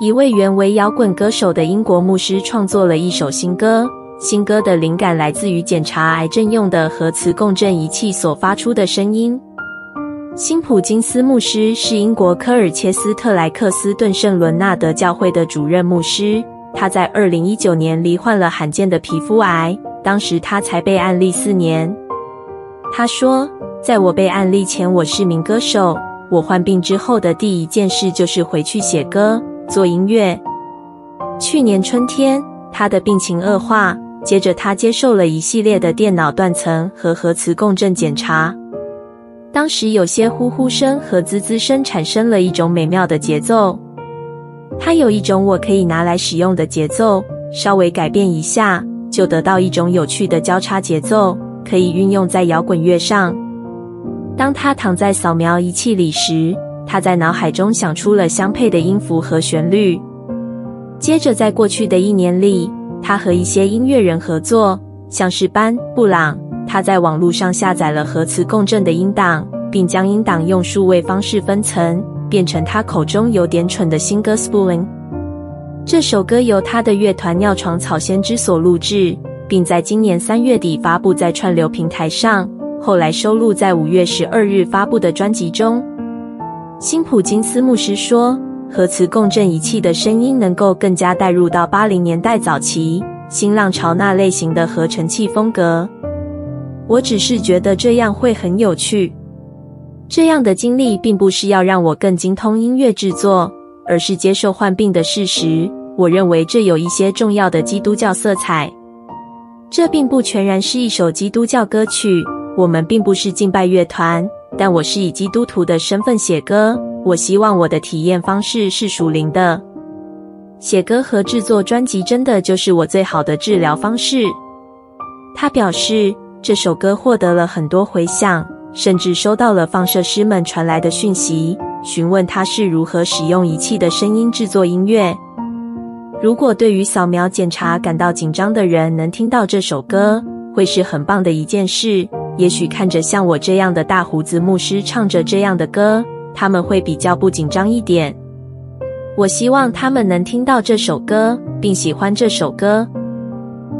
一位原为摇滚歌手的英国牧师创作了一首新歌。新歌的灵感来自于检查癌症用的核磁共振仪器所发出的声音。辛普金斯牧师是英国科尔切斯特莱克斯顿圣伦纳德教会的主任牧师。他在二零一九年罹患了罕见的皮肤癌，当时他才被案例四年。他说：“在我被案例前，我是名歌手。我患病之后的第一件事就是回去写歌。”做音乐。去年春天，他的病情恶化，接着他接受了一系列的电脑断层和核磁共振检查。当时有些呼呼声和滋滋声产生了一种美妙的节奏。他有一种我可以拿来使用的节奏，稍微改变一下，就得到一种有趣的交叉节奏，可以运用在摇滚乐上。当他躺在扫描仪器里时，他在脑海中想出了相配的音符和旋律。接着，在过去的一年里，他和一些音乐人合作，像是班布朗。他在网络上下载了核磁共振的音档，并将音档用数位方式分层，变成他口中有点蠢的新歌《Spooling》。这首歌由他的乐团尿床草先知所录制，并在今年三月底发布在串流平台上，后来收录在五月十二日发布的专辑中。辛普金斯牧师说：“核磁共振仪器的声音能够更加带入到八零年代早期新浪潮那类型的合成器风格。我只是觉得这样会很有趣。这样的经历并不是要让我更精通音乐制作，而是接受患病的事实。我认为这有一些重要的基督教色彩。这并不全然是一首基督教歌曲。我们并不是敬拜乐团。”但我是以基督徒的身份写歌，我希望我的体验方式是属灵的。写歌和制作专辑真的就是我最好的治疗方式。他表示，这首歌获得了很多回响，甚至收到了放射师们传来的讯息，询问他是如何使用仪器的声音制作音乐。如果对于扫描检查感到紧张的人能听到这首歌，会是很棒的一件事。也许看着像我这样的大胡子牧师唱着这样的歌，他们会比较不紧张一点。我希望他们能听到这首歌，并喜欢这首歌。